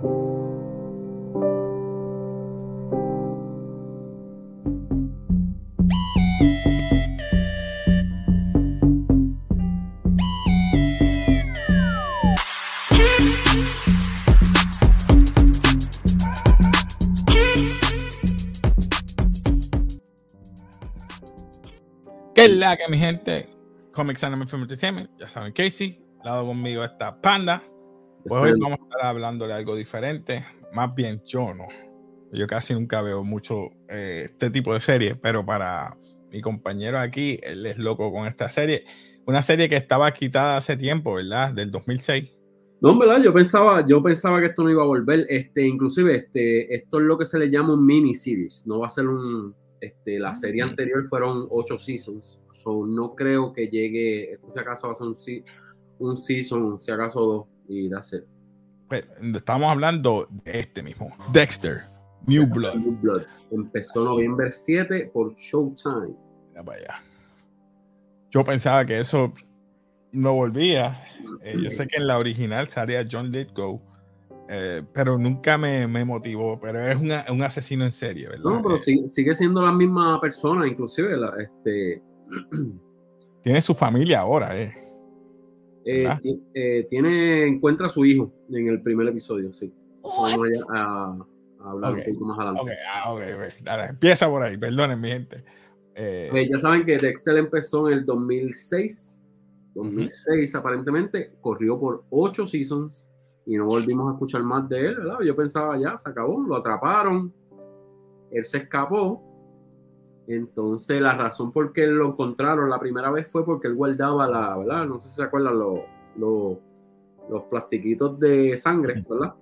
¿Qué es la que mi gente? Comics Anime Film Entertainment, ya saben, Casey, lado conmigo está Panda. Pues hoy vamos a estar hablando de algo diferente, más bien yo no. Yo casi nunca veo mucho eh, este tipo de series, pero para mi compañero aquí, él es loco con esta serie. Una serie que estaba quitada hace tiempo, ¿verdad? Del 2006. No, verdad, yo pensaba, yo pensaba que esto no iba a volver. Este, inclusive, este, esto es lo que se le llama un mini series. No va a ser un. Este, la serie anterior fueron ocho seasons. So, no creo que llegue. Esto si acaso va a ser un, un season, si acaso dos. Y da ser. Pues, estamos hablando de este mismo. Dexter. New Blood. New Blood. Empezó noviembre 7 por Showtime. vaya. Yo pensaba que eso no volvía. Eh, yo sé que en la original salía John Lithgow, eh, pero nunca me, me, motivó. Pero es una, un asesino en serie, ¿verdad? No, pero Eh, sigue, sigue, siendo la misma persona, inclusive. La, este, tiene su familia ahora, ¿eh? Tiene, encuentra a su hijo en el primer episodio, sí. Vamos a, a, a hablar okay. un poco más adelante. Okay, ah, okay, Dale, empieza por ahí, perdonen, mi gente. Eh, ya saben que Dexter empezó en el 2006. 2006 uh -huh. aparentemente, corrió por ocho seasons y no volvimos a escuchar más de él, ¿verdad? Yo pensaba ya, se acabó, lo atraparon, él se escapó. Entonces la razón por qué lo encontraron la primera vez fue porque él guardaba la, ¿verdad? No sé si se acuerdan los, los, los plastiquitos de sangre, ¿verdad?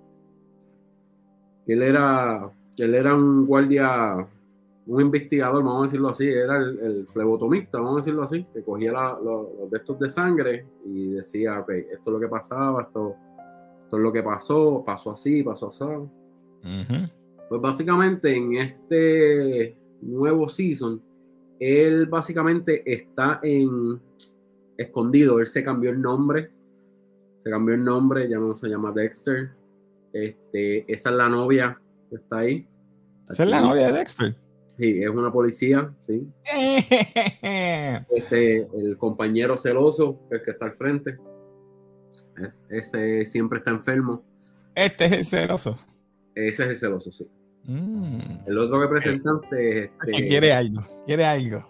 Él era, él era un guardia un investigador, vamos a decirlo así, era el, el flebotomista, vamos a decirlo así, que cogía la, lo, los de estos de sangre y decía, ok, esto es lo que pasaba, esto, esto es lo que pasó, pasó así, pasó así. Uh -huh. Pues básicamente en este nuevo season, él básicamente está en escondido, él se cambió el nombre, se cambió el nombre, ya no se llama Dexter, este, esa es la novia que está ahí. Esa es la novia de Dexter. Sí, es una policía, sí. Este, el compañero celoso, el que está al frente. Es, ese siempre está enfermo. Este es el celoso. Ese es el celoso, sí. Mm. El otro representante es este. Quiere algo, quiere algo.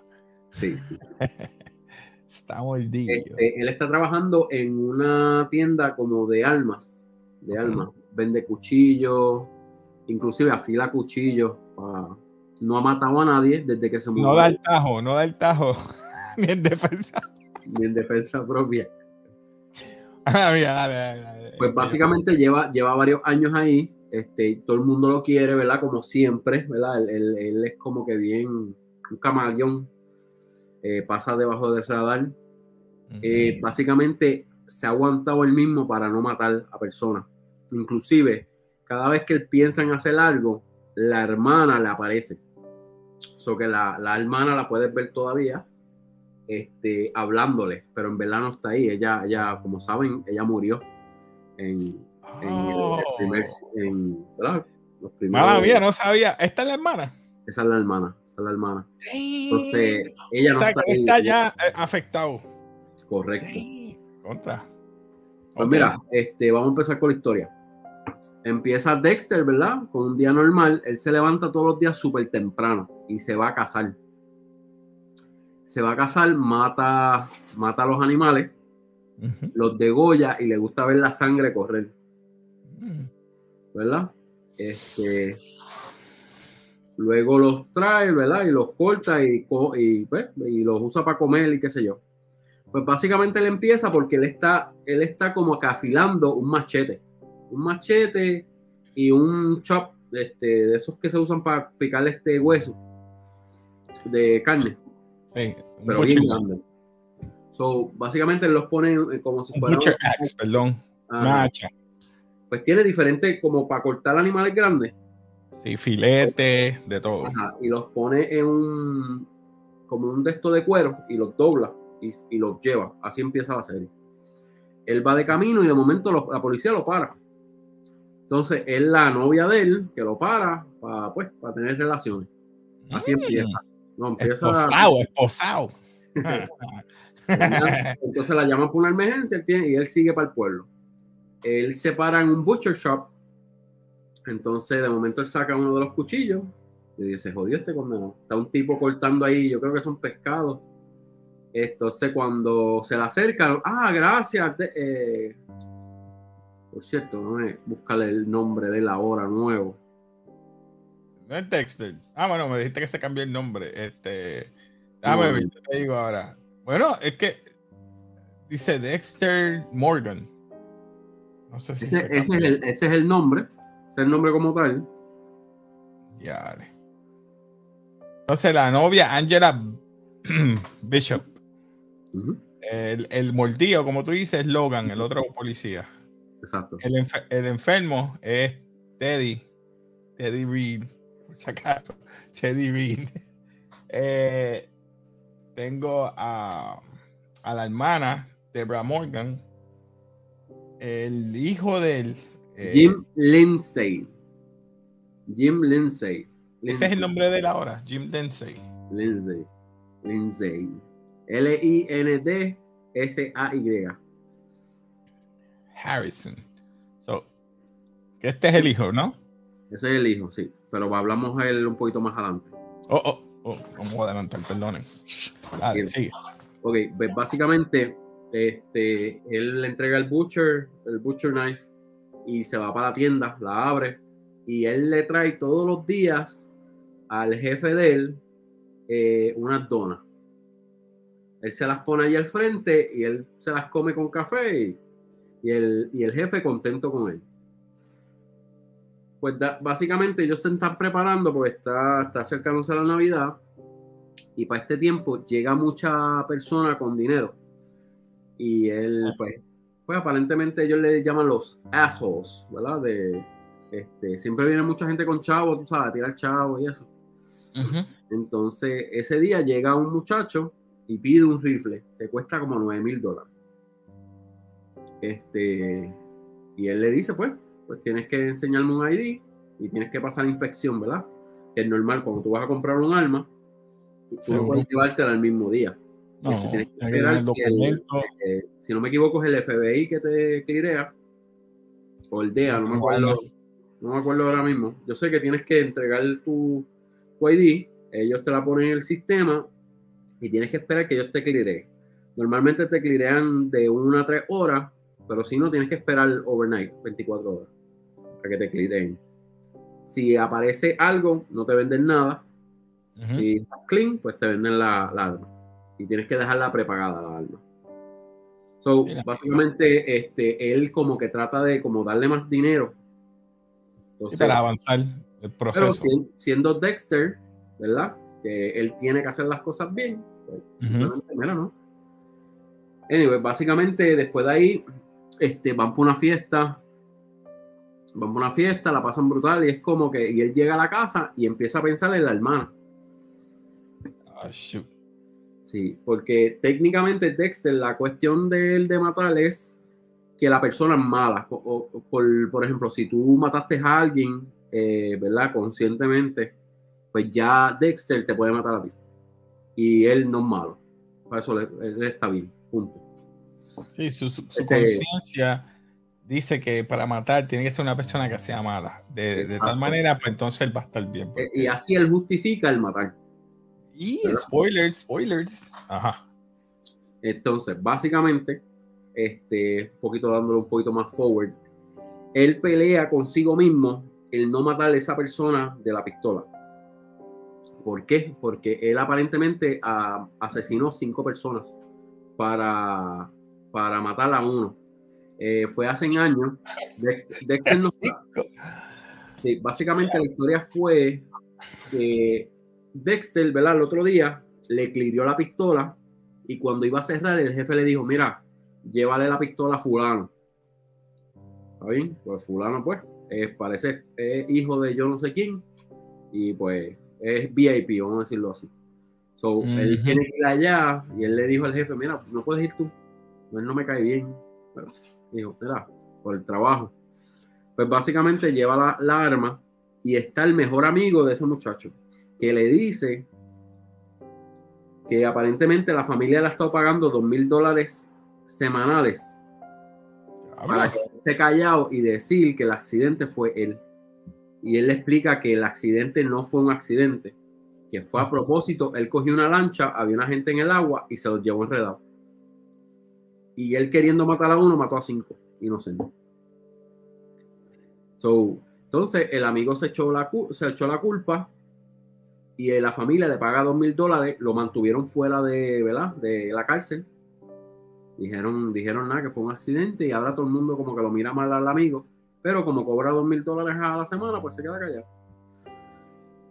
Sí, sí, sí. está mordido. Este, él está trabajando en una tienda como de almas. De almas. Vende cuchillos, inclusive afila cuchillos para no ha matado a nadie desde que se murió. No da el tajo, no da el tajo. Ni en defensa. Ni en defensa propia. Ah. Pues básicamente lleva, lleva varios años ahí. Este, todo el mundo lo quiere, ¿verdad? Como siempre, ¿verdad? Él, él, él es como que bien un camaleón. Eh, pasa debajo del radar. Uh -huh. eh, básicamente se ha aguantado él mismo para no matar a personas. Inclusive, cada vez que él piensa en hacer algo, la hermana le aparece. So que la, la, hermana la puedes ver todavía este, hablándole, pero en verdad no está ahí. Ella, ella como saben, ella murió en, en oh. El, el, primer. En, ¿verdad? Los primeros, Mala mía, no sabía. ¿Esta es la hermana? Esa es la hermana, esa es la hermana. Entonces, ella no o sea, está, ahí, está ya eh, afectado. Correcto. Contra. Pues okay. mira, este, vamos a empezar con la historia. Empieza Dexter, ¿verdad? Con un día normal. Él se levanta todos los días súper temprano y se va a cazar. Se va a cazar, mata, mata a los animales, uh -huh. los degolla y le gusta ver la sangre correr. ¿Verdad? Este, luego los trae, ¿verdad? Y los corta y, y, pues, y los usa para comer y qué sé yo. Pues básicamente él empieza porque él está, él está como que afilando un machete un machete y un chop este, de esos que se usan para picar este hueso de carne. Sí, pero bien grande. So, básicamente los pone como si fuera. Butcher axe, perdón. Ah. Pues tiene diferentes, como para cortar animales grandes. Sí, filete, de todo. Ajá, y los pone en un. como un de esto de cuero y los dobla y, y los lleva. Así empieza la serie. Él va de camino y de momento lo, la policía lo para Entonces, es la novia de él que lo para para, pues, para tener relaciones. Así Mm. empieza. No, empieza Esposado, esposado. Entonces la llaman por una emergencia él tiene, y él sigue para el pueblo. Él se para en un butcher shop. Entonces, de momento, él saca uno de los cuchillos y dice: jodió este condenado. Está un tipo cortando ahí, yo creo que son pescados. Entonces, cuando se le acerca, ah, gracias. de- eh, por cierto, no es buscarle el nombre de él ahora nuevo. No es Dexter. Ah, bueno, me dijiste que se cambió el nombre. Este. Déjame No. te digo ahora. Bueno, es que dice Dexter Morgan. No sé si Ese, se ese es el, ese es el nombre. Ese es el nombre como tal. Ya. Entonces, la novia Angela Bishop. El, el mordido, como tú dices, es Logan, el otro policía. Exacto. El, enfer- el enfermo es Teddy. Teddy Reed, por si acaso. Teddy Reed. Eh, tengo a, a la hermana, Debra Morgan. El hijo del. eh, Jim Lindsay. Jim Lindsay. Ese es el nombre de él ahora, Jim Densey. Lindsay. Lindsay. L-I-N-D-S-A-Y. Harrison. So, este es el hijo, ¿no? Ese es el hijo, sí. Pero hablamos de él un poquito más adelante. Oh, oh, oh, vamos a adelantar, perdonen. Dale, sigue. Ok, pues básicamente, este, él le entrega el butcher, el butcher knife, y se va para la tienda, la abre, y él le trae todos los días al jefe de él eh, unas donas. Él se las pone ahí al frente y él se las come con café y, el, y el jefe contento con él. Pues básicamente ellos se están preparando porque está, está acercándose a la Navidad y para este tiempo llega mucha persona con dinero. Y él, pues, pues aparentemente ellos le llaman los assholes, ¿verdad? De, este, siempre viene mucha gente con chavo, tú sabes, a tirar chavo y eso. Entonces, ese día llega un muchacho y pide un rifle que cuesta como 9 mil dólares. Este, y él le dice, pues, pues tienes que enseñarme un ID y tienes que pasar inspección, ¿verdad? Que es normal, cuando tú vas a comprar un arma, tú no puedes llevártela el mismo día. No, Este, que que que el-. Eh, si no me equivoco, es el FBI que te clearea, o el DEA, no me acuerdo, no me acuerdo ahora mismo. Yo sé que tienes que entregar tu, tu ID, ellos te la ponen en el sistema y tienes que esperar que ellos te cleareen. Normalmente te clearean de una a tres horas, pero si no, tienes que esperar overnight, 24 horas, para que te cleareen. Si aparece algo, no te venden nada. Ujú. Si estás clean, pues te venden la, la arma. Y tienes que dejarla prepagada la arma. So, Mira. básicamente, este, él como que trata de como darle más dinero. Entonces, para avanzar el pero proceso. si- siendo Dexter, ¿verdad? Que él tiene que hacer las cosas bien. pues, simplemente, mira, ¿no? Anyway, básicamente, después de ahí, este, van por una fiesta. Van por una fiesta, la pasan brutal y es como que y él llega a la casa y empieza a pensar en la hermana. Ah, shoot. Sí, porque técnicamente Dexter, la cuestión de él de matar es que la persona es mala. O- o- por, por ejemplo, si tú mataste a alguien, eh, ¿verdad? Conscientemente, pues ya Dexter te puede matar a ti. Y él no es malo. Por eso él está bien. Punto. Sí, su, su- su conciencia dice que para matar tiene que ser una persona que sea mala. De, de tal manera, pues entonces él va a estar bien. Eh, porque- Y así él justifica el matar. Y ¿verdad? spoilers, spoilers. Ajá. Entonces, básicamente, este, un poquito dándole un poquito más forward, él pelea consigo mismo el no matar a esa persona de la pistola. ¿Por qué? Porque él aparentemente ah, asesinó cinco personas para, para matar a uno. Eh, fue hace años. Dex- Dexter no- Sí, básicamente la historia fue que Dexter, ¿verdad? El otro día le clirió la pistola y cuando iba a cerrar, el jefe le dijo, mira, llévale la pistola a fulano. ¿Está bien? Pues fulano, pues, eh, parece es hijo de yo no sé quién y pues es VIP, vamos a decirlo así. So, él tiene que ir allá y él le dijo al jefe, mira, no puedes ir tú, él no me cae bien. Bueno, dijo, mira, por el trabajo. Pues básicamente lleva la, la arma y está el mejor amigo de ese muchacho, que le dice que aparentemente la familia le ha estado pagando dos mil dólares semanales para quedarse callado y decir que el accidente fue él. Y él le explica que el accidente no fue un accidente, que fue a propósito, él cogió una lancha, había una gente en el agua y se los llevó enredado. Y él queriendo matar a uno, mató a cinco, inocentes. So, entonces el amigo se echó la, se echó la culpa y la familia le paga dos mil dólares, lo mantuvieron fuera de, ¿verdad? de la cárcel. Dijeron, dijeron nada, que fue un accidente y ahora todo el mundo como que lo mira mal al amigo, pero como cobra dos mil dólares a la semana, pues se queda callado.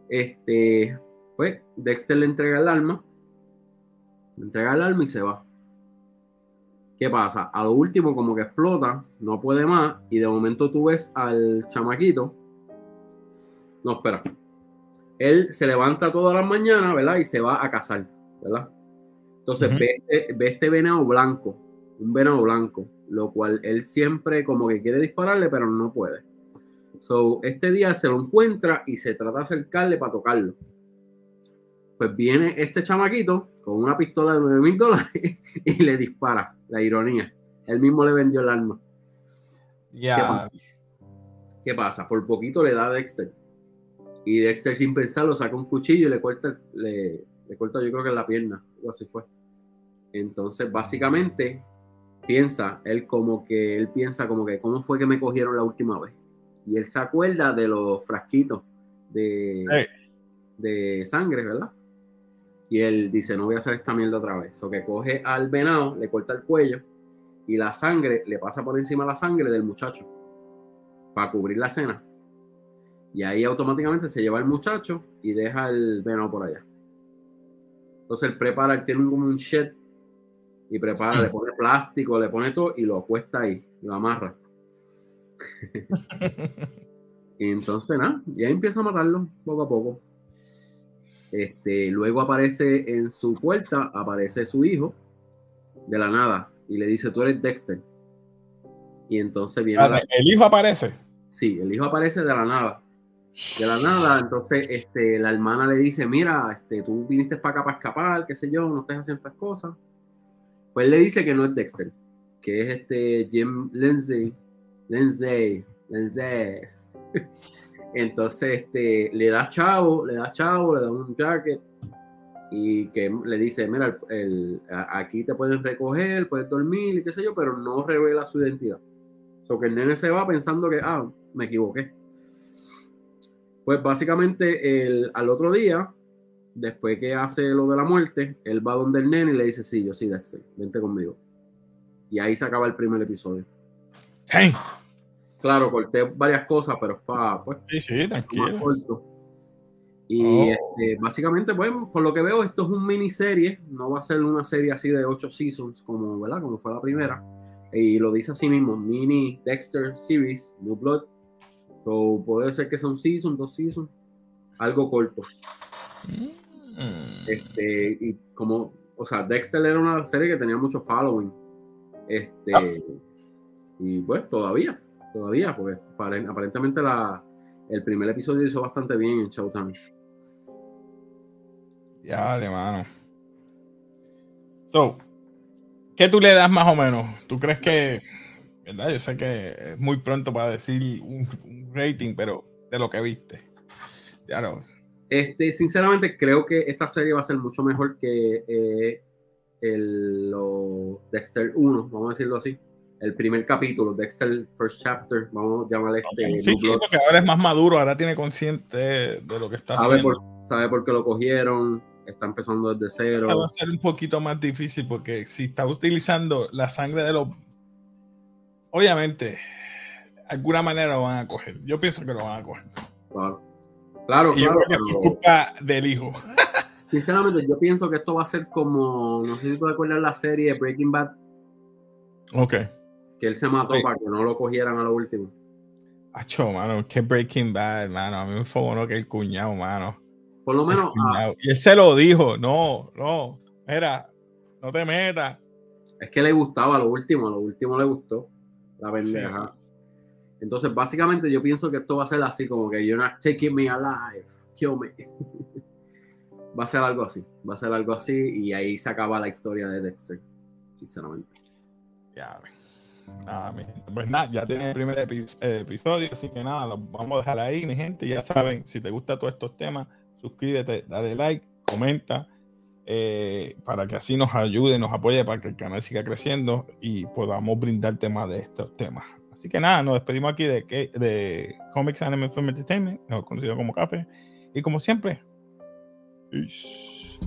Este, pues Dexter le entrega el arma, le entrega el arma y se va. ¿Qué pasa? A lo último como que explota, no puede más y de momento tú ves al chamaquito. No, espera. Él se levanta todas las mañanas, ¿verdad? Y se va a cazar, ¿verdad? Entonces ve, este, ve, este venado blanco, un venado blanco, lo cual él siempre como que quiere dispararle, pero no puede. So, este día se lo encuentra y se trata de acercarle para tocarlo. Pues viene este chamaquito con una pistola de 9 mil dólares y le dispara. La ironía. Él mismo le vendió el arma. Ya. ¿Qué, pasa? Por poquito le da a Dexter. Y Dexter sin pensarlo saca un cuchillo y le corta, le, le corta yo creo que en la pierna. O así fue. Entonces, básicamente, piensa, él como que, él piensa como que, ¿cómo fue que me cogieron la última vez? Y él se acuerda de los frasquitos de, de sangre, ¿verdad? Y él dice, no voy a hacer esta mierda otra vez. O que coge al venado, le corta el cuello y la sangre le pasa por encima la sangre del muchacho para cubrir la cena. Y ahí automáticamente se lleva el muchacho y deja el venado por allá. Entonces él prepara, él tiene como un shed y prepara, le pone plástico, le pone todo y lo acuesta ahí, lo amarra. y entonces nada, y ahí empieza a matarlo poco a poco. Este, luego aparece en su puerta, aparece su hijo de la nada y le dice, tú eres Dexter. Y entonces viene... ¿El hijo aparece? Sí, el hijo aparece de la nada. De la nada, entonces este, la hermana le dice, mira, este, tú viniste para acá para escapar, qué sé yo, no estés haciendo estas cosas. Pues él le dice que no es Dexter, que es este Jim Lindsay, Lindsay, Lindsay. Entonces, este, le da chavo, le da chavo, le da un jacket y que le dice, mira, el, aquí te pueden recoger, puedes dormir qué sé yo, pero no revela su identidad. O que el nene se va pensando que, ah, me equivoqué. Pues básicamente el, al otro día, después que hace lo de la muerte, él va donde el nene y le dice, sí, yo sí, Dexter, vente conmigo. Y ahí se acaba el primer episodio. Hey. Claro, corté varias cosas, pero es para, pues, sí, sí, tranquilo. Y oh. este, básicamente, pues, por lo que veo, esto es un miniserie, no va a ser una serie así de ocho seasons, como, ¿verdad? Como fue la primera. Y lo dice así mismo, mini Dexter Series, New Blood. So, puede ser que sea un season, dos seasons, algo corto. Mm. Este, y como, o sea, Dexter era una serie que tenía mucho following. Este, ah. y pues todavía todavía, porque aparentemente la, el primer episodio hizo bastante bien en Showtime. Ya, de mano. So, ¿qué tú le das más o menos? ¿Tú crees que, verdad? Yo sé que es muy pronto para decir un, rating, pero de lo que viste. Claro. Este, sinceramente, creo que esta serie va a ser mucho mejor que eh, el Dexter 1, vamos a decirlo así el primer capítulo, Dexter First Chapter, vamos a llamarle este. Sí, sí, porque ahora es más maduro, ahora tiene consciente de lo que está sabe haciendo. Por, sabe por qué lo cogieron, está empezando desde cero. va a ser un poquito más difícil porque si está utilizando la sangre de los. Obviamente, de alguna manera lo van a coger. Yo pienso que lo van a coger. Claro, claro. Y claro, es culpa del hijo. Sinceramente, yo pienso que esto va a ser como. No sé si tú acuerdas la serie Breaking Bad. Ok que él se mató para que no lo cogieran a lo último. Acho, mano, que Breaking Bad, mano. A mí me fue bueno que el cuñado, mano. Por lo menos. Ah, y él se lo dijo, no, no, mira, no te metas. Es que le gustaba lo último, lo último le gustó. La pendeja. Entonces, básicamente, yo pienso que esto va a ser así, como que you're not taking me alive, kill me. va a ser algo así, va a ser algo así, y ahí se acaba la historia de Dexter, sinceramente. Ya, pues nada, ya tiene el primer episodio, así que nada, lo vamos a dejar ahí, mi gente. Ya saben, si te gustan todos estos temas, suscríbete, dale like, comenta, eh, para que así nos ayude, nos apoye para que el canal siga creciendo y podamos brindar temas de estos temas. Así que nada, nos despedimos aquí de, de Comics Anime Film Entertainment, conocido como Café. Y como siempre, peace.